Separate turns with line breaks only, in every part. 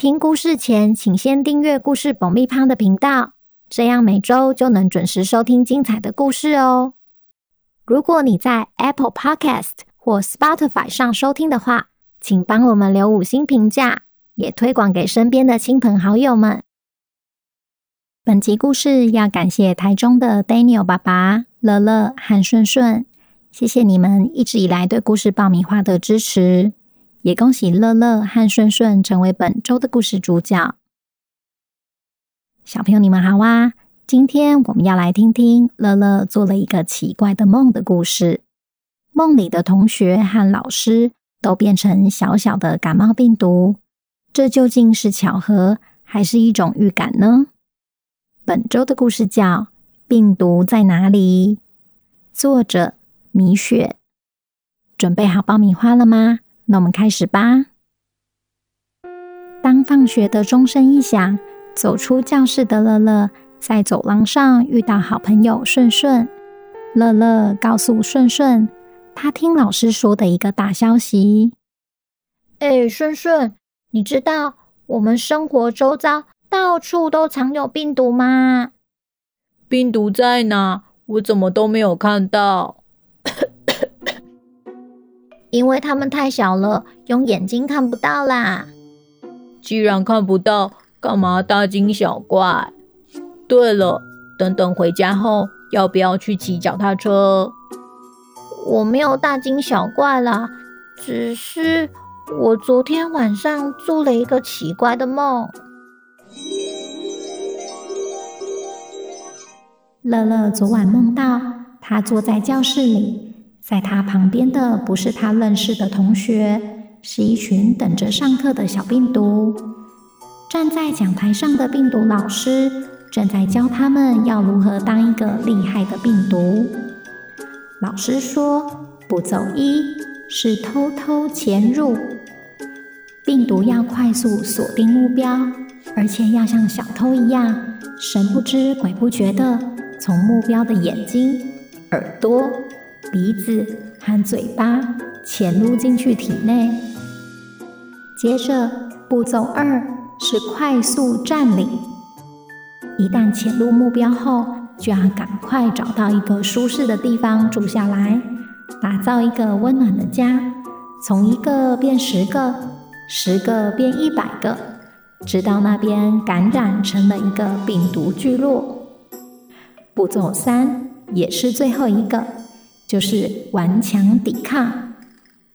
听故事前，请先订阅故事爆米花的频道，这样每周就能准时收听精彩的故事哦。如果你在 Apple Podcast 或 Spotify 上收听的话，请帮我们留五星评价，也推广给身边的亲朋好友们。本集故事要感谢台中的 Daniel 爸爸、乐乐和顺顺，谢谢你们一直以来对故事爆米花的支持。也恭喜乐乐和顺顺成为本周的故事主角。小朋友，你们好啊！今天我们要来听听乐乐做了一个奇怪的梦的故事。梦里的同学和老师都变成小小的感冒病毒，这究竟是巧合，还是一种预感呢？本周的故事叫《病毒在哪里》，作者米雪。准备好爆米花了吗？那我们开始吧。当放学的钟声一响，走出教室的乐乐在走廊上遇到好朋友顺顺。乐乐告诉顺顺，他听老师说的一个大消息。哎，顺顺，你知道我们生活周遭到处都藏有病毒吗？
病毒在哪？我怎么都没有看到。
因为它们太小了，用眼睛看不到啦。
既然看不到，干嘛大惊小怪？对了，等等回家后，要不要去骑脚踏车？
我没有大惊小怪啦，只是我昨天晚上做了一个奇怪的梦。乐乐昨晚梦到，他坐在教室里。在他旁边的不是他认识的同学，是一群等着上课的小病毒。站在讲台上的病毒老师正在教他们要如何当一个厉害的病毒。老师说，步骤一是偷偷潜入，病毒要快速锁定目标，而且要像小偷一样，神不知鬼不觉地从目标的眼睛、耳朵。鼻子和嘴巴潜入进去体内。接着，步骤二是快速占领。一旦潜入目标后，就要赶快找到一个舒适的地方住下来，打造一个温暖的家。从一个变十个，十个变一百个，直到那边感染成了一个病毒聚落。步骤三也是最后一个。就是顽强抵抗。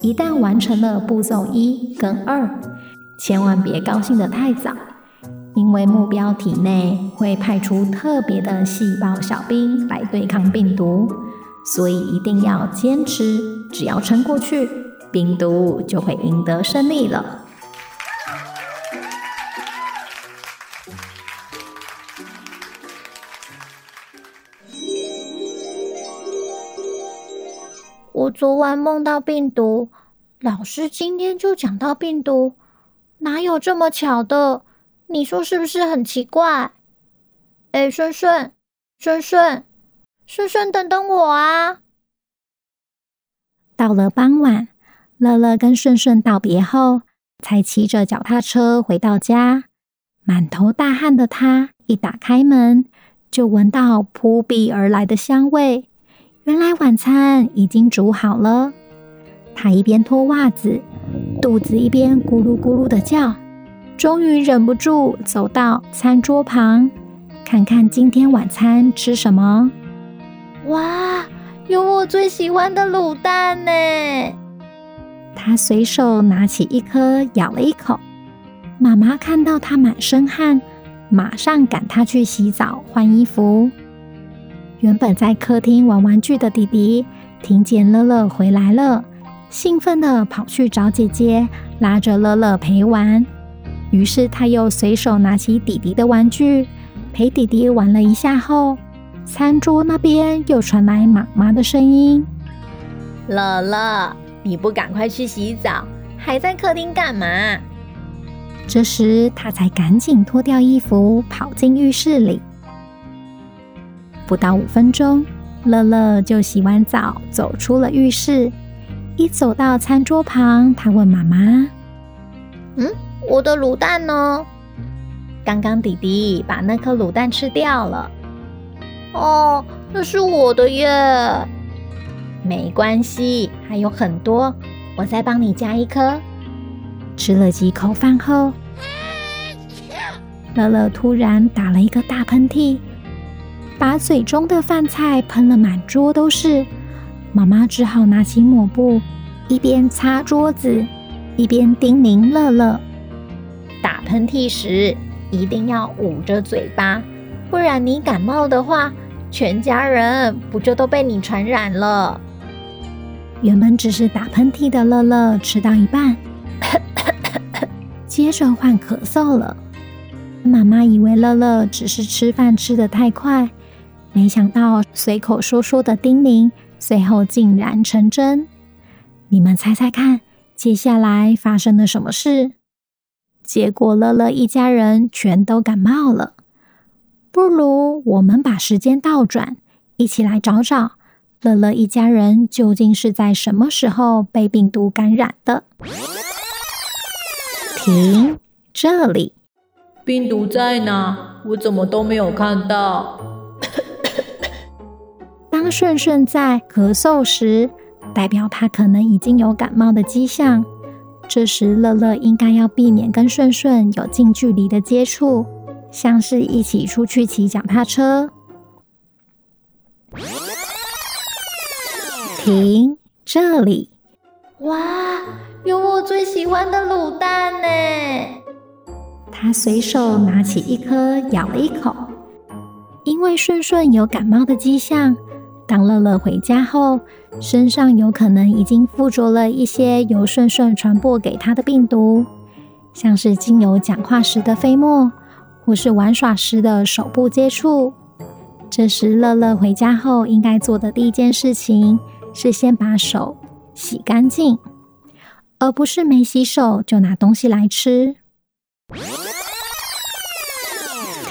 一旦完成了步骤一跟二，千万别高兴得太早，因为目标体内会派出特别的细胞小兵来对抗病毒，所以一定要坚持。只要撑过去，病毒就会赢得胜利了。昨晚梦到病毒，老师今天就讲到病毒，哪有这么巧的？你说是不是很奇怪？哎，顺顺，顺顺，顺顺，等等我啊！到了傍晚，乐乐跟顺顺道别后，才骑着脚踏车回到家。满头大汗的他一打开门，就闻到扑鼻而来的香味。原来晚餐已经煮好了，他一边脱袜子，肚子一边咕噜咕噜的叫，终于忍不住走到餐桌旁，看看今天晚餐吃什么。哇，有我最喜欢的卤蛋呢！他随手拿起一颗，咬了一口。妈妈看到他满身汗，马上赶他去洗澡换衣服。原本在客厅玩玩具的弟弟，听见乐乐回来了，兴奋地跑去找姐姐，拉着乐乐陪玩。于是他又随手拿起弟弟的玩具，陪弟弟玩了一下后，餐桌那边又传来妈妈的声音：“
乐乐，你不赶快去洗澡，还在客厅干嘛？”
这时，他才赶紧脱掉衣服，跑进浴室里。不到五分钟，乐乐就洗完澡，走出了浴室。一走到餐桌旁，他问妈妈：“
嗯，我的卤蛋呢？刚刚弟弟把那颗卤蛋吃掉了。”哦，那是我的耶。没关系，还有很多，我再帮你加一颗。
吃了几口饭后，乐乐突然打了一个大喷嚏，把嘴中的饭菜喷了满桌都是。妈妈只好拿起抹布，一边擦桌子，一边叮咛乐乐：
打喷嚏时一定要捂着嘴巴，不然你感冒的话。全家人不就都被你传染了？
原本只是打喷嚏的乐乐，吃到一半，接着换咳嗽了。妈妈以为乐乐只是吃饭吃得太快，没想到随口说说的叮咛，最后竟然成真。你们猜猜看，接下来发生了什么事？结果乐乐一家人全都感冒了。不如我们把时间倒转，一起来找找乐乐一家人究竟是在什么时候被病毒感染的。停，这里，
病毒在哪？我怎么都没有看到。
当顺顺在咳嗽时，代表他可能已经有感冒的迹象。这时，乐乐应该要避免跟顺顺有近距离的接触。像是一起出去骑脚踏车。停，这里。
哇，有我最喜欢的卤蛋呢！
他随手拿起一颗，咬了一口。因为顺顺有感冒的迹象，当乐乐回家后，身上有可能已经附着了一些由顺顺传播给他的病毒，像是经由讲话时的飞沫。或是玩耍时的手部接触，这时乐乐回家后应该做的第一件事情是先把手洗干净，而不是没洗手就拿东西来吃。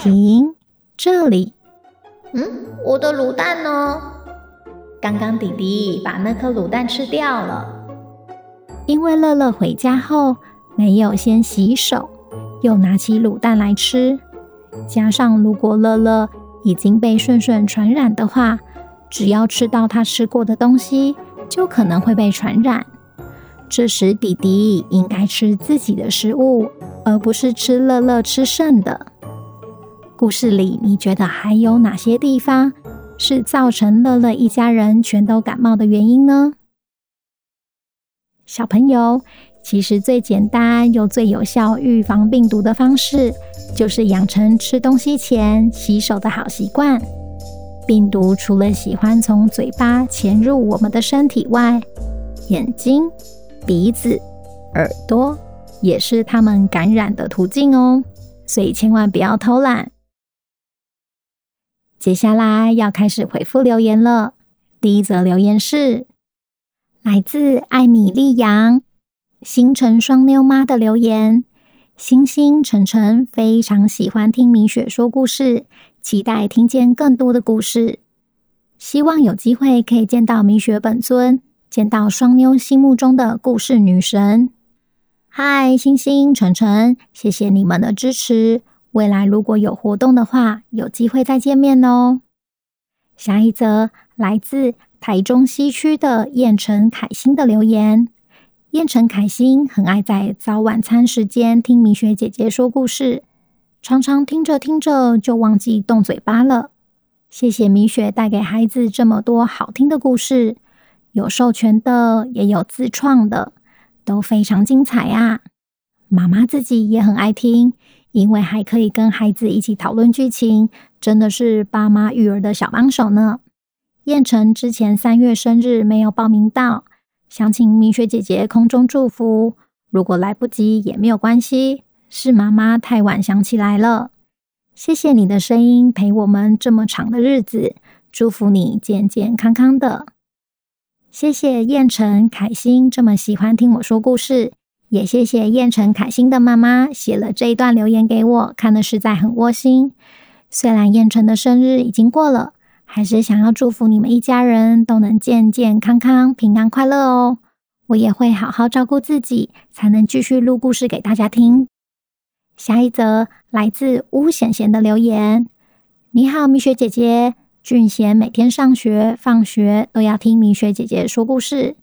停，这里。
嗯，我的卤蛋呢？刚刚弟弟把那颗卤蛋吃掉了，
因为乐乐回家后没有先洗手，又拿起卤蛋来吃。加上，如果乐乐已经被顺顺传染的话，只要吃到他吃过的东西，就可能会被传染。这时，弟弟应该吃自己的食物，而不是吃乐乐吃剩的。故事里，你觉得还有哪些地方是造成乐乐一家人全都感冒的原因呢？小朋友，其实最简单又最有效预防病毒的方式，就是养成吃东西前洗手的好习惯。病毒除了喜欢从嘴巴潜入我们的身体外，眼睛、鼻子、耳朵也是它们感染的途径哦。所以千万不要偷懒。接下来要开始回复留言了。第一则留言是来自艾米丽杨星辰双妞妈的留言。星星晨晨非常喜欢听米雪说故事，期待听见更多的故事。希望有机会可以见到米雪本尊，见到双妞心目中的故事女神。嗨，星星晨晨，谢谢你们的支持。未来如果有活动的话，有机会再见面哦。下一则来自台中西区的燕城凯欣的留言。燕城凯欣很爱在早晚餐时间听米雪姐姐说故事，常常听着听着就忘记动嘴巴了。谢谢米雪带给孩子这么多好听的故事，有授权的，也有自创的，都非常精彩啊！妈妈自己也很爱听，因为还可以跟孩子一起讨论剧情，真的是爸妈育儿的小帮手呢。燕城之前三月生日没有报名到。想请米雪姐姐空中祝福，如果来不及也没有关系，是妈妈太晚想起来了。谢谢你的声音陪我们这么长的日子，祝福你健健康康的。谢谢燕城凯欣这么喜欢听我说故事，也谢谢燕城凯欣的妈妈写了这一段留言给我，看得实在很窝心。虽然燕城的生日已经过了，还是想要祝福你们一家人都能健健康康、平安快乐哦。我也会好好照顾自己，才能继续录故事给大家听。下一则来自巫贤贤的留言：你好，米雪姐姐。俊贤每天上学、放学都要听米雪姐姐说故事，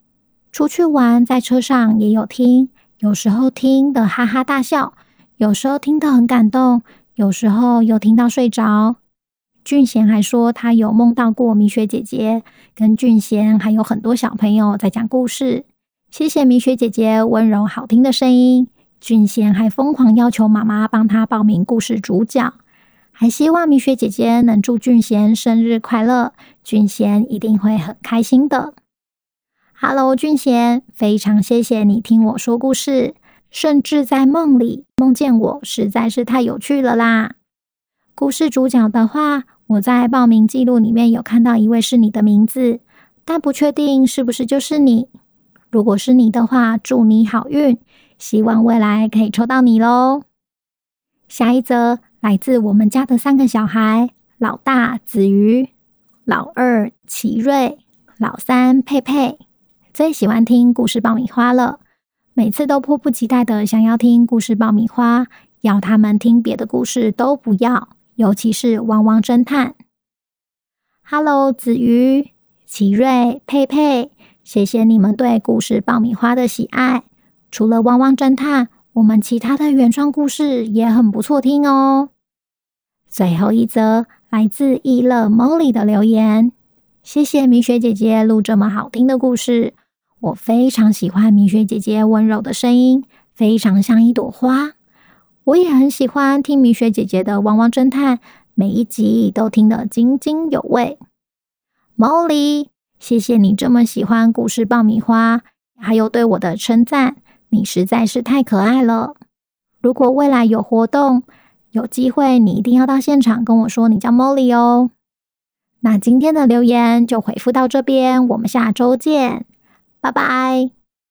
出去玩在车上也有听，有时候听得哈哈大笑，有时候听得很感动，有时候又听到睡着。俊贤还说他有梦到过米雪姐姐，跟俊贤还有很多小朋友在讲故事。谢谢米雪姐姐温柔好听的声音。俊贤还疯狂要求妈妈帮他报名故事主角。还希望米雪姐姐能祝俊贤生日快乐，俊贤一定会很开心的。Hello，俊贤，非常谢谢你听我说故事，甚至在梦里梦见我，实在是太有趣了啦！故事主角的话，我在报名记录里面有看到一位是你的名字，但不确定是不是就是你。如果是你的话，祝你好运，希望未来可以抽到你喽。下一则。来自我们家的三个小孩：老大子瑜，老二奇瑞，老三佩佩。最喜欢听故事爆米花了，每次都迫不及待的想要听故事爆米花，要他们听别的故事都不要，尤其是汪汪侦探。Hello，子瑜、奇瑞、佩佩，谢谢你们对故事爆米花的喜爱。除了汪汪侦探，我们其他的原创故事也很不错听哦。最后一则来自易乐 Molly 的留言，谢谢米雪姐姐录这么好听的故事，我非常喜欢米雪姐姐温柔的声音，非常像一朵花。我也很喜欢听米雪姐姐的汪汪侦探，每一集都听得津津有味。Molly，谢谢你这么喜欢故事爆米花，还有对我的称赞。你实在是太可爱了！如果未来有活动，有机会你一定要到现场跟我说你叫 Molly 哦。那今天的留言就回复到这边，我们下周见，拜拜。